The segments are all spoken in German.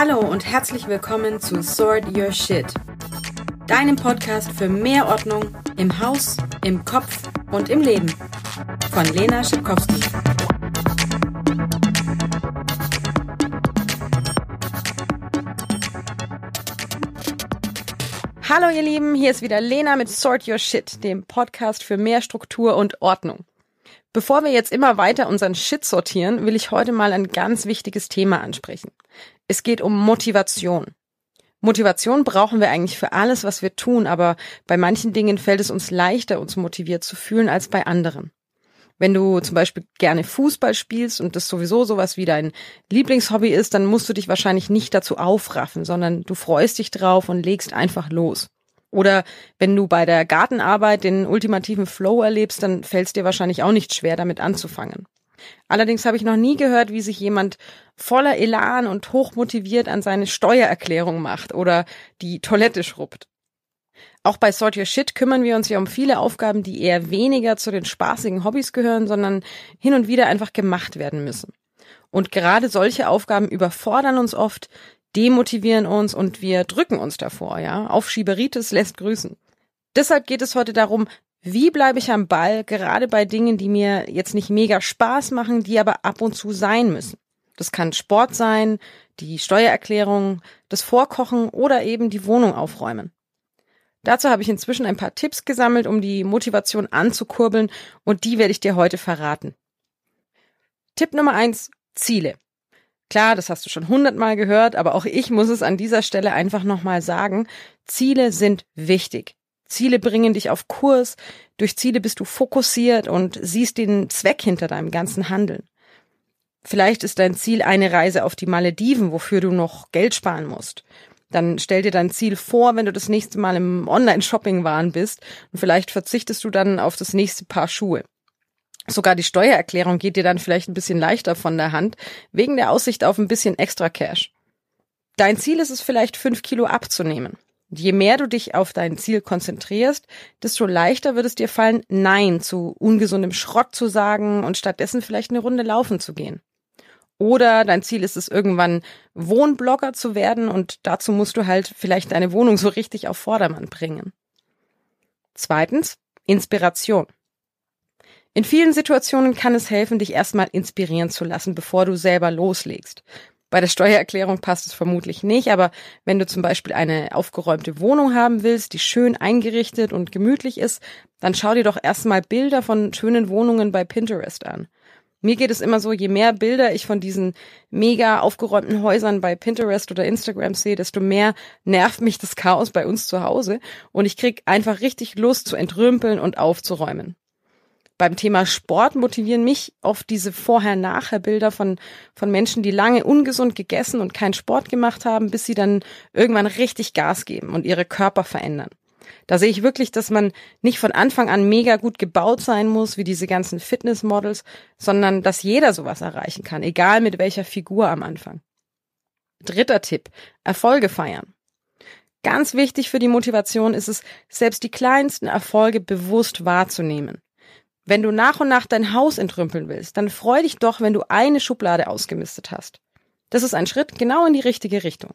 Hallo und herzlich willkommen zu Sort Your Shit, deinem Podcast für mehr Ordnung im Haus, im Kopf und im Leben von Lena Schipkowski. Hallo ihr Lieben, hier ist wieder Lena mit Sort Your Shit, dem Podcast für mehr Struktur und Ordnung. Bevor wir jetzt immer weiter unseren Shit sortieren, will ich heute mal ein ganz wichtiges Thema ansprechen. Es geht um Motivation. Motivation brauchen wir eigentlich für alles, was wir tun, aber bei manchen Dingen fällt es uns leichter, uns motiviert zu fühlen als bei anderen. Wenn du zum Beispiel gerne Fußball spielst und das sowieso sowas wie dein Lieblingshobby ist, dann musst du dich wahrscheinlich nicht dazu aufraffen, sondern du freust dich drauf und legst einfach los. Oder wenn du bei der Gartenarbeit den ultimativen Flow erlebst, dann fällt es dir wahrscheinlich auch nicht schwer, damit anzufangen. Allerdings habe ich noch nie gehört, wie sich jemand voller Elan und hochmotiviert an seine Steuererklärung macht oder die Toilette schrubbt. Auch bei Sort Your Shit kümmern wir uns ja um viele Aufgaben, die eher weniger zu den spaßigen Hobbys gehören, sondern hin und wieder einfach gemacht werden müssen. Und gerade solche Aufgaben überfordern uns oft, demotivieren uns und wir drücken uns davor, ja. Aufschieberitis lässt grüßen. Deshalb geht es heute darum, wie bleibe ich am Ball, gerade bei Dingen, die mir jetzt nicht mega Spaß machen, die aber ab und zu sein müssen. Das kann Sport sein, die Steuererklärung, das Vorkochen oder eben die Wohnung aufräumen. Dazu habe ich inzwischen ein paar Tipps gesammelt, um die Motivation anzukurbeln und die werde ich dir heute verraten. Tipp Nummer eins: Ziele. Klar, das hast du schon hundertmal gehört, aber auch ich muss es an dieser Stelle einfach nochmal sagen. Ziele sind wichtig. Ziele bringen dich auf Kurs. Durch Ziele bist du fokussiert und siehst den Zweck hinter deinem ganzen Handeln. Vielleicht ist dein Ziel eine Reise auf die Malediven, wofür du noch Geld sparen musst. Dann stell dir dein Ziel vor, wenn du das nächste Mal im Online-Shopping-Waren bist und vielleicht verzichtest du dann auf das nächste Paar Schuhe. Sogar die Steuererklärung geht dir dann vielleicht ein bisschen leichter von der Hand, wegen der Aussicht auf ein bisschen extra Cash. Dein Ziel ist es vielleicht, fünf Kilo abzunehmen. Je mehr du dich auf dein Ziel konzentrierst, desto leichter wird es dir fallen, Nein zu ungesundem Schrott zu sagen und stattdessen vielleicht eine Runde laufen zu gehen. Oder dein Ziel ist es, irgendwann Wohnblogger zu werden und dazu musst du halt vielleicht deine Wohnung so richtig auf Vordermann bringen. Zweitens, Inspiration. In vielen Situationen kann es helfen, dich erstmal inspirieren zu lassen, bevor du selber loslegst. Bei der Steuererklärung passt es vermutlich nicht, aber wenn du zum Beispiel eine aufgeräumte Wohnung haben willst, die schön eingerichtet und gemütlich ist, dann schau dir doch erstmal Bilder von schönen Wohnungen bei Pinterest an. Mir geht es immer so, je mehr Bilder ich von diesen mega aufgeräumten Häusern bei Pinterest oder Instagram sehe, desto mehr nervt mich das Chaos bei uns zu Hause und ich krieg einfach richtig Lust zu entrümpeln und aufzuräumen beim Thema Sport motivieren mich oft diese Vorher-Nachher-Bilder von, von Menschen, die lange ungesund gegessen und keinen Sport gemacht haben, bis sie dann irgendwann richtig Gas geben und ihre Körper verändern. Da sehe ich wirklich, dass man nicht von Anfang an mega gut gebaut sein muss, wie diese ganzen Fitnessmodels, sondern dass jeder sowas erreichen kann, egal mit welcher Figur am Anfang. Dritter Tipp. Erfolge feiern. Ganz wichtig für die Motivation ist es, selbst die kleinsten Erfolge bewusst wahrzunehmen. Wenn du nach und nach dein Haus entrümpeln willst, dann freu dich doch, wenn du eine Schublade ausgemistet hast. Das ist ein Schritt genau in die richtige Richtung.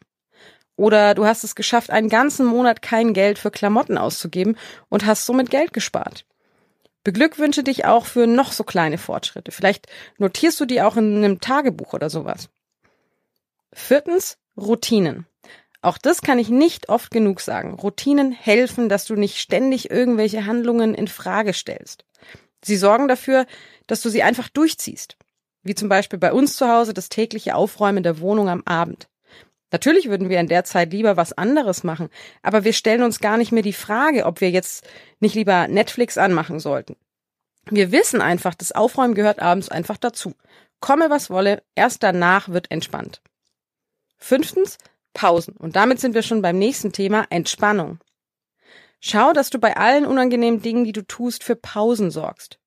Oder du hast es geschafft, einen ganzen Monat kein Geld für Klamotten auszugeben und hast somit Geld gespart. Beglückwünsche dich auch für noch so kleine Fortschritte. Vielleicht notierst du die auch in einem Tagebuch oder sowas. Viertens, Routinen. Auch das kann ich nicht oft genug sagen. Routinen helfen, dass du nicht ständig irgendwelche Handlungen in Frage stellst. Sie sorgen dafür, dass du sie einfach durchziehst. Wie zum Beispiel bei uns zu Hause das tägliche Aufräumen der Wohnung am Abend. Natürlich würden wir in der Zeit lieber was anderes machen, aber wir stellen uns gar nicht mehr die Frage, ob wir jetzt nicht lieber Netflix anmachen sollten. Wir wissen einfach, das Aufräumen gehört abends einfach dazu. Komme was wolle, erst danach wird entspannt. Fünftens, Pausen. Und damit sind wir schon beim nächsten Thema, Entspannung. Schau, dass du bei allen unangenehmen Dingen, die du tust, für Pausen sorgst.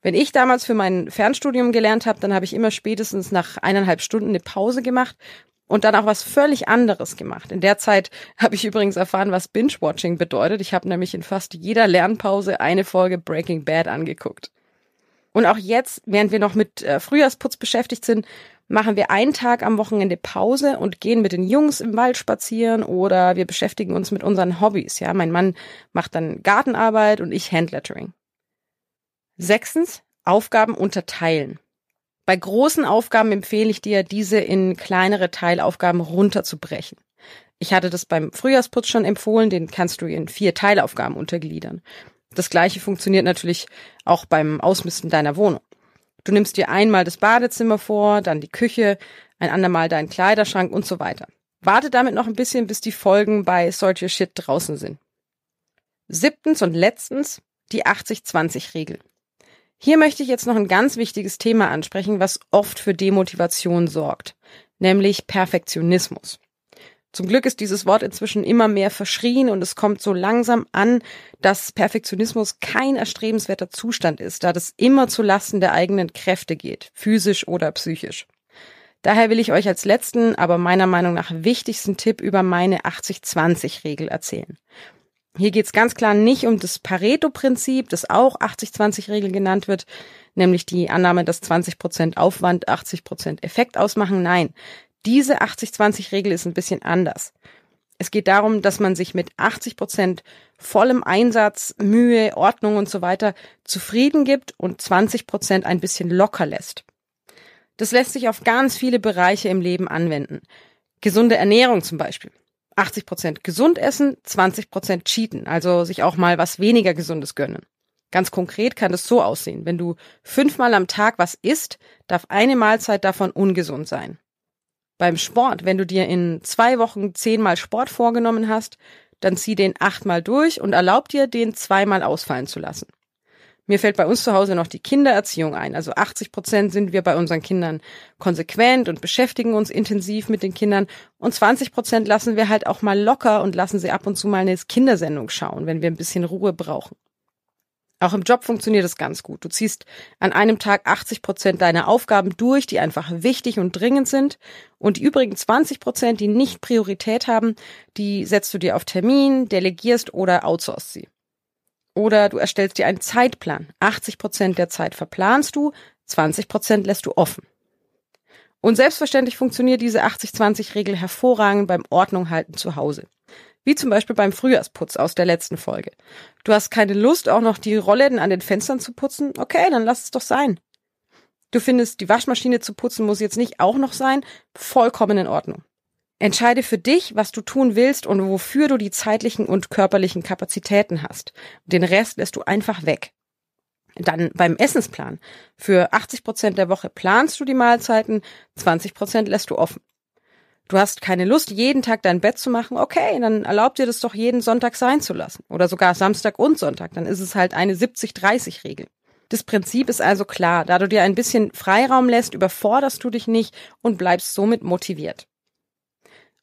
Wenn ich damals für mein Fernstudium gelernt habe, dann habe ich immer spätestens nach eineinhalb Stunden eine Pause gemacht und dann auch was völlig anderes gemacht. In der Zeit habe ich übrigens erfahren, was Binge-Watching bedeutet. Ich habe nämlich in fast jeder Lernpause eine Folge Breaking Bad angeguckt. Und auch jetzt, während wir noch mit äh, Frühjahrsputz beschäftigt sind, machen wir einen Tag am Wochenende Pause und gehen mit den Jungs im Wald spazieren oder wir beschäftigen uns mit unseren Hobbys. Ja, mein Mann macht dann Gartenarbeit und ich Handlettering. Sechstens, Aufgaben unterteilen. Bei großen Aufgaben empfehle ich dir, diese in kleinere Teilaufgaben runterzubrechen. Ich hatte das beim Frühjahrsputz schon empfohlen, den kannst du in vier Teilaufgaben untergliedern. Das gleiche funktioniert natürlich auch beim Ausmisten deiner Wohnung. Du nimmst dir einmal das Badezimmer vor, dann die Küche, ein andermal deinen Kleiderschrank und so weiter. Warte damit noch ein bisschen, bis die Folgen bei Sort Your Shit draußen sind. Siebtens und letztens die 80-20-Regel. Hier möchte ich jetzt noch ein ganz wichtiges Thema ansprechen, was oft für Demotivation sorgt, nämlich Perfektionismus. Zum Glück ist dieses Wort inzwischen immer mehr verschrien und es kommt so langsam an, dass Perfektionismus kein erstrebenswerter Zustand ist, da das immer zu Lasten der eigenen Kräfte geht, physisch oder psychisch. Daher will ich euch als letzten, aber meiner Meinung nach wichtigsten Tipp über meine 80-20-Regel erzählen. Hier geht es ganz klar nicht um das Pareto-Prinzip, das auch 80-20-Regel genannt wird, nämlich die Annahme, dass 20% Aufwand 80% Effekt ausmachen. Nein, diese 80-20-Regel ist ein bisschen anders. Es geht darum, dass man sich mit 80 Prozent vollem Einsatz, Mühe, Ordnung und so weiter zufrieden gibt und 20 Prozent ein bisschen locker lässt. Das lässt sich auf ganz viele Bereiche im Leben anwenden. Gesunde Ernährung zum Beispiel. 80 Prozent gesund essen, 20 Prozent cheaten, also sich auch mal was weniger Gesundes gönnen. Ganz konkret kann das so aussehen. Wenn du fünfmal am Tag was isst, darf eine Mahlzeit davon ungesund sein. Beim Sport, wenn du dir in zwei Wochen zehnmal Sport vorgenommen hast, dann zieh den achtmal durch und erlaub dir, den zweimal ausfallen zu lassen. Mir fällt bei uns zu Hause noch die Kindererziehung ein. Also 80 Prozent sind wir bei unseren Kindern konsequent und beschäftigen uns intensiv mit den Kindern. Und 20 Prozent lassen wir halt auch mal locker und lassen sie ab und zu mal eine Kindersendung schauen, wenn wir ein bisschen Ruhe brauchen. Auch im Job funktioniert es ganz gut. Du ziehst an einem Tag 80 Prozent deiner Aufgaben durch, die einfach wichtig und dringend sind. Und die übrigen 20 Prozent, die nicht Priorität haben, die setzt du dir auf Termin, delegierst oder outsourcest sie. Oder du erstellst dir einen Zeitplan. 80 Prozent der Zeit verplanst du, 20 Prozent lässt du offen. Und selbstverständlich funktioniert diese 80-20-Regel hervorragend beim Ordnung halten zu Hause. Wie zum Beispiel beim Frühjahrsputz aus der letzten Folge. Du hast keine Lust, auch noch die Rollläden an den Fenstern zu putzen? Okay, dann lass es doch sein. Du findest, die Waschmaschine zu putzen muss jetzt nicht auch noch sein? Vollkommen in Ordnung. Entscheide für dich, was du tun willst und wofür du die zeitlichen und körperlichen Kapazitäten hast. Den Rest lässt du einfach weg. Dann beim Essensplan. Für 80 Prozent der Woche planst du die Mahlzeiten, 20 Prozent lässt du offen. Du hast keine Lust, jeden Tag dein Bett zu machen. Okay, dann erlaub dir das doch jeden Sonntag sein zu lassen. Oder sogar Samstag und Sonntag. Dann ist es halt eine 70-30-Regel. Das Prinzip ist also klar. Da du dir ein bisschen Freiraum lässt, überforderst du dich nicht und bleibst somit motiviert.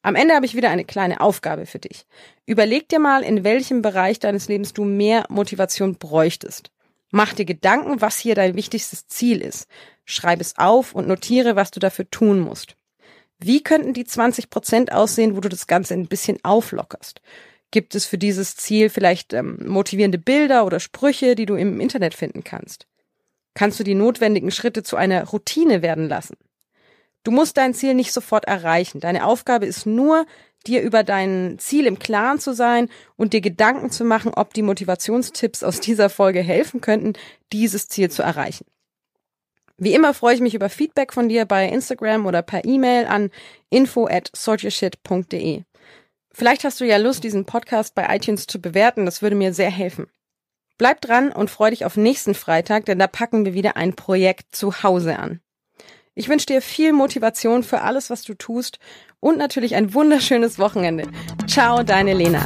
Am Ende habe ich wieder eine kleine Aufgabe für dich. Überleg dir mal, in welchem Bereich deines Lebens du mehr Motivation bräuchtest. Mach dir Gedanken, was hier dein wichtigstes Ziel ist. Schreib es auf und notiere, was du dafür tun musst. Wie könnten die 20 Prozent aussehen, wo du das Ganze ein bisschen auflockerst? Gibt es für dieses Ziel vielleicht ähm, motivierende Bilder oder Sprüche, die du im Internet finden kannst? Kannst du die notwendigen Schritte zu einer Routine werden lassen? Du musst dein Ziel nicht sofort erreichen. Deine Aufgabe ist nur, dir über dein Ziel im Klaren zu sein und dir Gedanken zu machen, ob die Motivationstipps aus dieser Folge helfen könnten, dieses Ziel zu erreichen. Wie immer freue ich mich über Feedback von dir bei Instagram oder per E-Mail an info at sortyourshit.de. Vielleicht hast du ja Lust, diesen Podcast bei iTunes zu bewerten, das würde mir sehr helfen. Bleib dran und freu dich auf nächsten Freitag, denn da packen wir wieder ein Projekt zu Hause an. Ich wünsche dir viel Motivation für alles, was du tust und natürlich ein wunderschönes Wochenende. Ciao, deine Lena.